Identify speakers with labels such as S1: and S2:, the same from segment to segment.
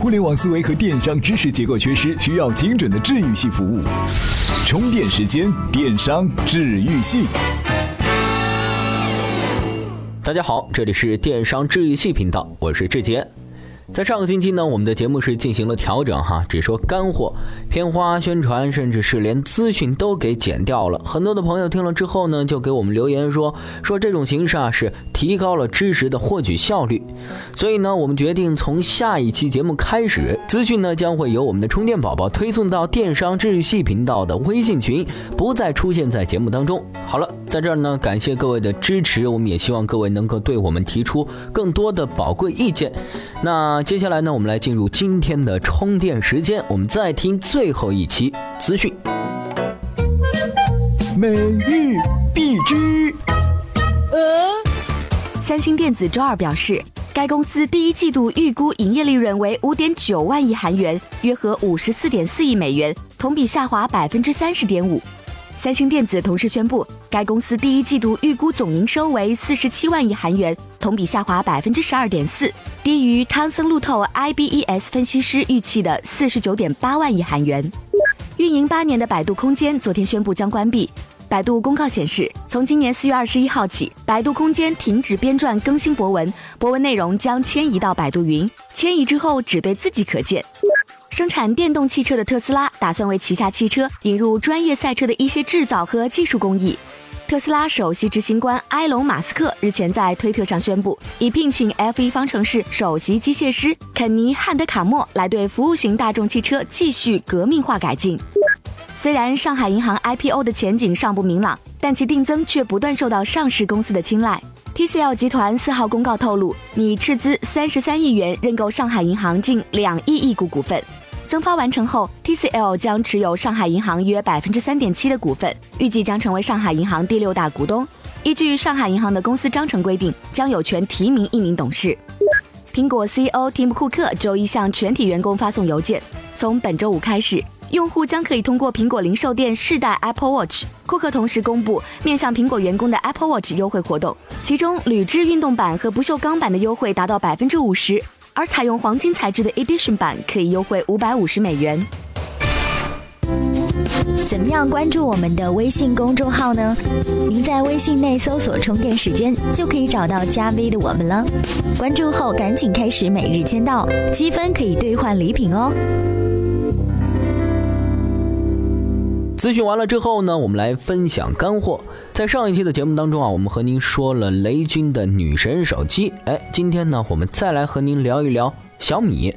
S1: 互联网思维和电商知识结构缺失，需要精准的治愈系服务。充电时间，电商治愈系。
S2: 大家好，这里是电商治愈系频道，我是志杰。在上个星期呢，我们的节目是进行了调整哈，只说干货，片花、宣传，甚至是连资讯都给剪掉了。很多的朋友听了之后呢，就给我们留言说，说这种形式啊是提高了知识的获取效率。所以呢，我们决定从下一期节目开始，资讯呢将会由我们的充电宝宝推送到电商治愈系频道的微信群，不再出现在节目当中。好了，在这儿呢，感谢各位的支持，我们也希望各位能够对我们提出更多的宝贵意见。那接下来呢，我们来进入今天的充电时间，我们再听最后一期资讯。
S1: 每日必知。
S3: 三星电子周二表示，该公司第一季度预估营业利润为五点九万亿韩元，约合五十四点四亿美元，同比下滑百分之三十点五。三星电子同时宣布，该公司第一季度预估总营收为四十七万亿韩元，同比下滑百分之十二点四，低于汤森路透 IBES 分析师预期的四十九点八万亿韩元。运营八年的百度空间昨天宣布将关闭。百度公告显示，从今年四月二十一号起，百度空间停止编撰更新博文，博文内容将迁移到百度云，迁移之后只对自己可见。生产电动汽车的特斯拉打算为旗下汽车引入专业赛车的一些制造和技术工艺。特斯拉首席执行官埃隆·马斯克日前在推特上宣布，已聘请 F1 方程式首席机械师肯尼·汉德卡莫来对服务型大众汽车继续革命化改进。虽然上海银行 IPO 的前景尚不明朗，但其定增却不断受到上市公司的青睐。TCL 集团四号公告透露，拟斥资三十三亿元认购上海银行近两亿亿股股份。增发完成后，TCL 将持有上海银行约百分之三点七的股份，预计将成为上海银行第六大股东。依据上海银行的公司章程规定，将有权提名一名董事。苹果 CEO 蒂姆·库克周一向全体员工发送邮件，从本周五开始，用户将可以通过苹果零售店试戴 Apple Watch。库克同时公布面向苹果员工的 Apple Watch 优惠活动，其中铝制运动版和不锈钢版的优惠达到百分之五十。而采用黄金材质的 Edition 版可以优惠五百五十美元。
S4: 怎么样关注我们的微信公众号呢？您在微信内搜索“充电时间”就可以找到加 V 的我们了。关注后赶紧开始每日签到，积分可以兑换礼品哦。
S2: 咨询完了之后呢，我们来分享干货。在上一期的节目当中啊，我们和您说了雷军的女神手机。哎，今天呢，我们再来和您聊一聊小米。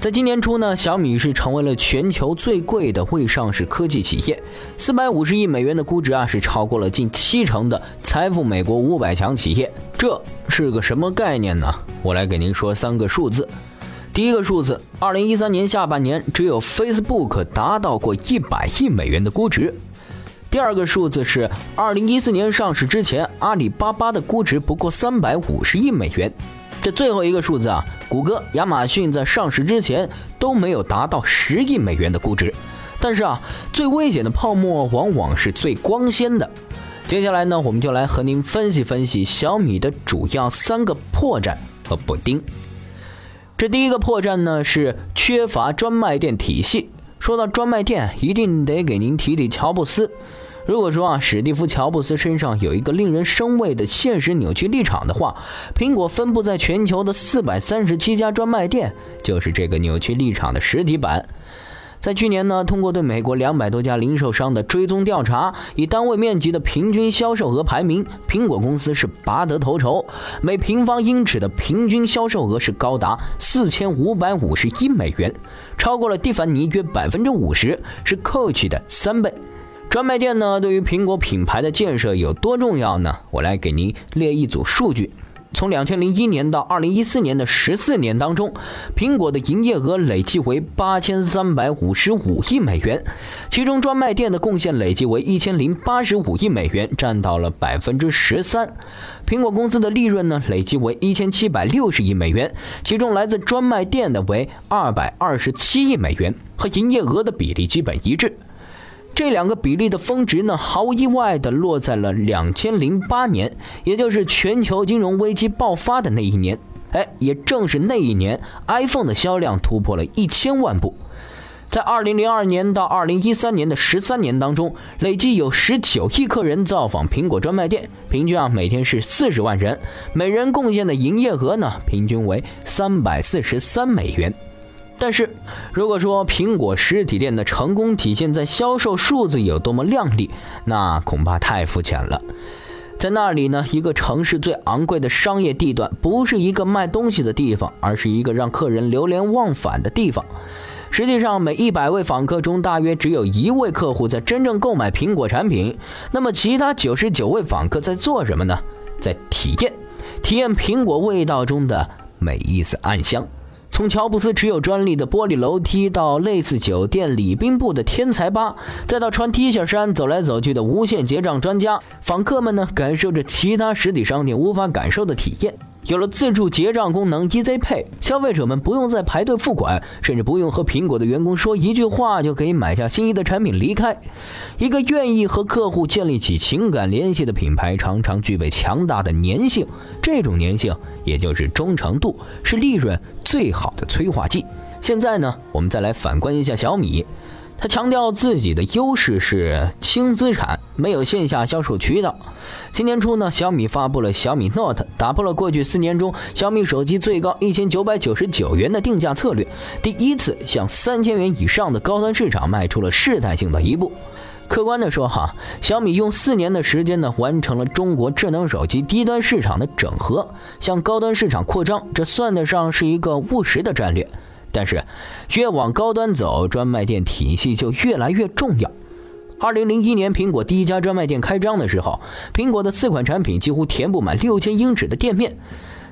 S2: 在今年初呢，小米是成为了全球最贵的未上市科技企业，四百五十亿美元的估值啊，是超过了近七成的财富美国五百强企业。这是个什么概念呢？我来给您说三个数字。第一个数字，二零一三年下半年只有 Facebook 达到过一百亿美元的估值。第二个数字是二零一四年上市之前，阿里巴巴的估值不过三百五十亿美元。这最后一个数字啊，谷歌、亚马逊在上市之前都没有达到十亿美元的估值。但是啊，最危险的泡沫往往是最光鲜的。接下来呢，我们就来和您分析分析小米的主要三个破绽和补丁。这第一个破绽呢是缺乏专卖店体系。说到专卖店，一定得给您提提乔布斯。如果说啊，史蒂夫·乔布斯身上有一个令人生畏的现实扭曲立场的话，苹果分布在全球的四百三十七家专卖店就是这个扭曲立场的实体版。在去年呢，通过对美国两百多家零售商的追踪调查，以单位面积的平均销售额排名，苹果公司是拔得头筹，每平方英尺的平均销售额是高达四千五百五十一美元，超过了蒂凡尼约百分之五十，是 Coach 的三倍。专卖店呢，对于苹果品牌的建设有多重要呢？我来给您列一组数据。从两千零一年到二零一四年的十四年当中，苹果的营业额累计为八千三百五十五亿美元，其中专卖店的贡献累计为一千零八十五亿美元，占到了百分之十三。苹果公司的利润呢，累计为一千七百六十亿美元，其中来自专卖店的为二百二十七亿美元，和营业额的比例基本一致。这两个比例的峰值呢，毫无意外的落在了两千零八年，也就是全球金融危机爆发的那一年。哎，也正是那一年，iPhone 的销量突破了一千万部。在二零零二年到二零一三年的十三年当中，累计有十九亿客人造访苹果专卖店，平均啊每天是四十万人，每人贡献的营业额呢平均为三百四十三美元。但是，如果说苹果实体店的成功体现在销售数字有多么亮丽，那恐怕太肤浅了。在那里呢，一个城市最昂贵的商业地段，不是一个卖东西的地方，而是一个让客人流连忘返的地方。实际上，每一百位访客中，大约只有一位客户在真正购买苹果产品。那么，其他九十九位访客在做什么呢？在体验，体验苹果味道中的每一丝暗香。从乔布斯持有专利的玻璃楼梯，到类似酒店礼宾部的天才吧，再到穿 T 恤衫走来走去的无限结账专家，访客们呢，感受着其他实体商店无法感受的体验。有了自助结账功能，Easy Pay，消费者们不用再排队付款，甚至不用和苹果的员工说一句话就可以买下心仪的产品离开。一个愿意和客户建立起情感联系的品牌，常常具备强大的粘性。这种粘性，也就是忠诚度，是利润最好的催化剂。现在呢，我们再来反观一下小米。他强调自己的优势是轻资产，没有线下销售渠道。今年初呢，小米发布了小米 Note，打破了过去四年中小米手机最高一千九百九十九元的定价策略，第一次向三千元以上的高端市场迈出了试探性的一步。客观的说，哈，小米用四年的时间呢，完成了中国智能手机低端市场的整合，向高端市场扩张，这算得上是一个务实的战略。但是，越往高端走，专卖店体系就越来越重要。二零零一年，苹果第一家专卖店开张的时候，苹果的四款产品几乎填不满六千英尺的店面。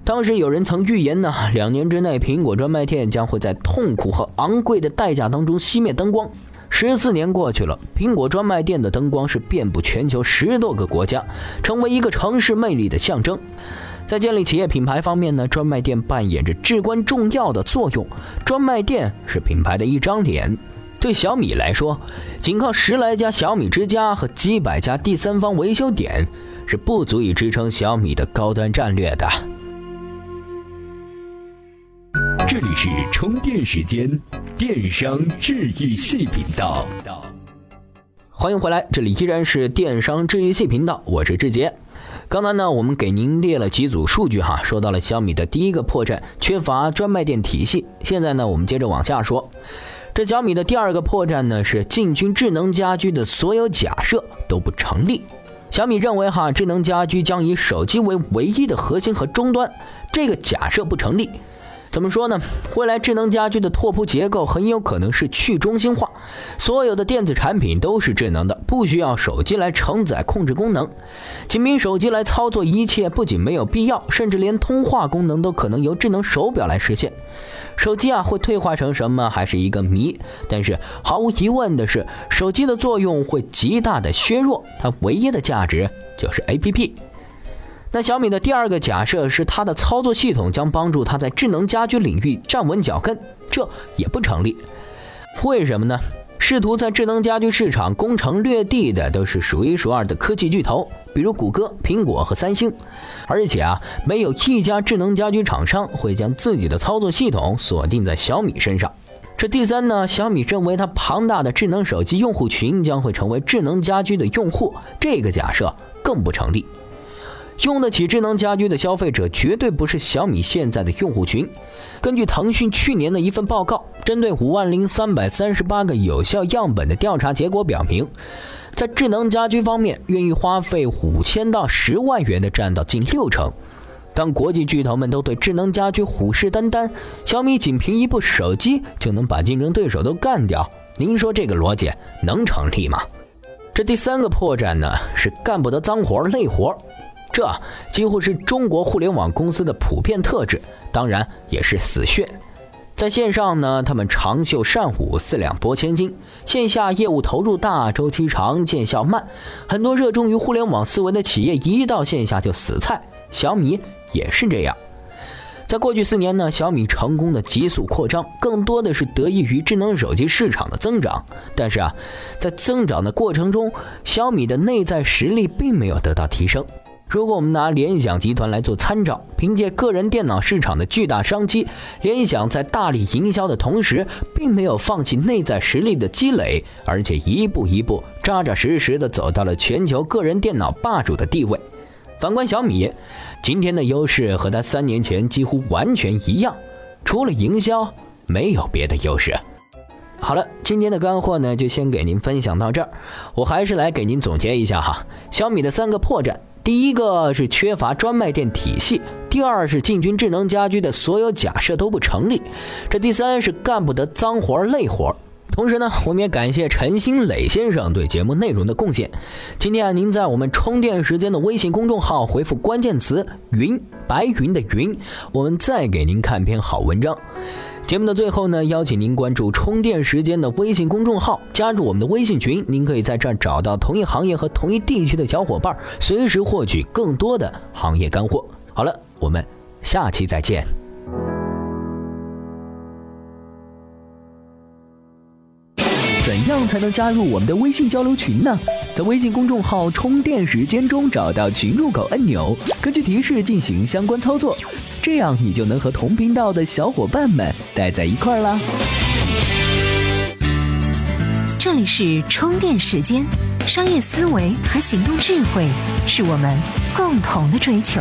S2: 当时有人曾预言呢，两年之内，苹果专卖店将会在痛苦和昂贵的代价当中熄灭灯光。十四年过去了，苹果专卖店的灯光是遍布全球十多个国家，成为一个城市魅力的象征。在建立企业品牌方面呢，专卖店扮演着至关重要的作用。专卖店是品牌的一张脸。对小米来说，仅靠十来家小米之家和几百家第三方维修点，是不足以支撑小米的高端战略的。
S1: 这里是充电时间，电商治愈系频道。
S2: 欢迎回来，这里依然是电商治愈系频道，我是志杰。刚才呢，我们给您列了几组数据哈，说到了小米的第一个破绽，缺乏专卖店体系。现在呢，我们接着往下说，这小米的第二个破绽呢，是进军智能家居的所有假设都不成立。小米认为哈，智能家居将以手机为唯一的核心和终端，这个假设不成立。怎么说呢？未来智能家居的拓扑结构很有可能是去中心化，所有的电子产品都是智能的，不需要手机来承载控制功能。仅凭手机来操作一切，不仅没有必要，甚至连通话功能都可能由智能手表来实现。手机啊，会退化成什么还是一个谜。但是毫无疑问的是，手机的作用会极大的削弱，它唯一的价值就是 APP。那小米的第二个假设是，它的操作系统将帮助它在智能家居领域站稳脚跟，这也不成立。为什么呢？试图在智能家居市场攻城略地的都是数一数二的科技巨头，比如谷歌、苹果和三星。而且啊，没有一家智能家居厂商会将自己的操作系统锁定在小米身上。这第三呢，小米认为它庞大的智能手机用户群将会成为智能家居的用户，这个假设更不成立。用得起智能家居的消费者绝对不是小米现在的用户群。根据腾讯去年的一份报告，针对五万零三百三十八个有效样本的调查结果表明，在智能家居方面，愿意花费五千到十万元的占到近六成。当国际巨头们都对智能家居虎视眈眈，小米仅凭一部手机就能把竞争对手都干掉，您说这个逻辑能成立吗？这第三个破绽呢，是干不得脏活累活。这几乎是中国互联网公司的普遍特质，当然也是死穴。在线上呢，他们长袖善舞，四两拨千斤；线下业务投入大，周期长，见效慢。很多热衷于互联网思维的企业，一到线下就死菜。小米也是这样。在过去四年呢，小米成功的急速扩张，更多的是得益于智能手机市场的增长。但是啊，在增长的过程中，小米的内在实力并没有得到提升。如果我们拿联想集团来做参照，凭借个人电脑市场的巨大商机，联想在大力营销的同时，并没有放弃内在实力的积累，而且一步一步扎扎实实的走到了全球个人电脑霸主的地位。反观小米，今天的优势和它三年前几乎完全一样，除了营销，没有别的优势。好了，今天的干货呢，就先给您分享到这儿。我还是来给您总结一下哈，小米的三个破绽：第一个是缺乏专卖店体系；第二是进军智能家居的所有假设都不成立；这第三是干不得脏活累活。同时呢，我们也感谢陈新磊先生对节目内容的贡献。今天啊，您在我们充电时间的微信公众号回复关键词“云”，白云的云，我们再给您看篇好文章。节目的最后呢，邀请您关注充电时间的微信公众号，加入我们的微信群。您可以在这儿找到同一行业和同一地区的小伙伴，随时获取更多的行业干货。好了，我们下期再见。
S1: 怎样才能加入我们的微信交流群呢？在微信公众号“充电时间”中找到群入口按钮，根据提示进行相关操作，这样你就能和同频道的小伙伴们待在一块儿啦。
S5: 这里是充电时间，商业思维和行动智慧是我们共同的追求。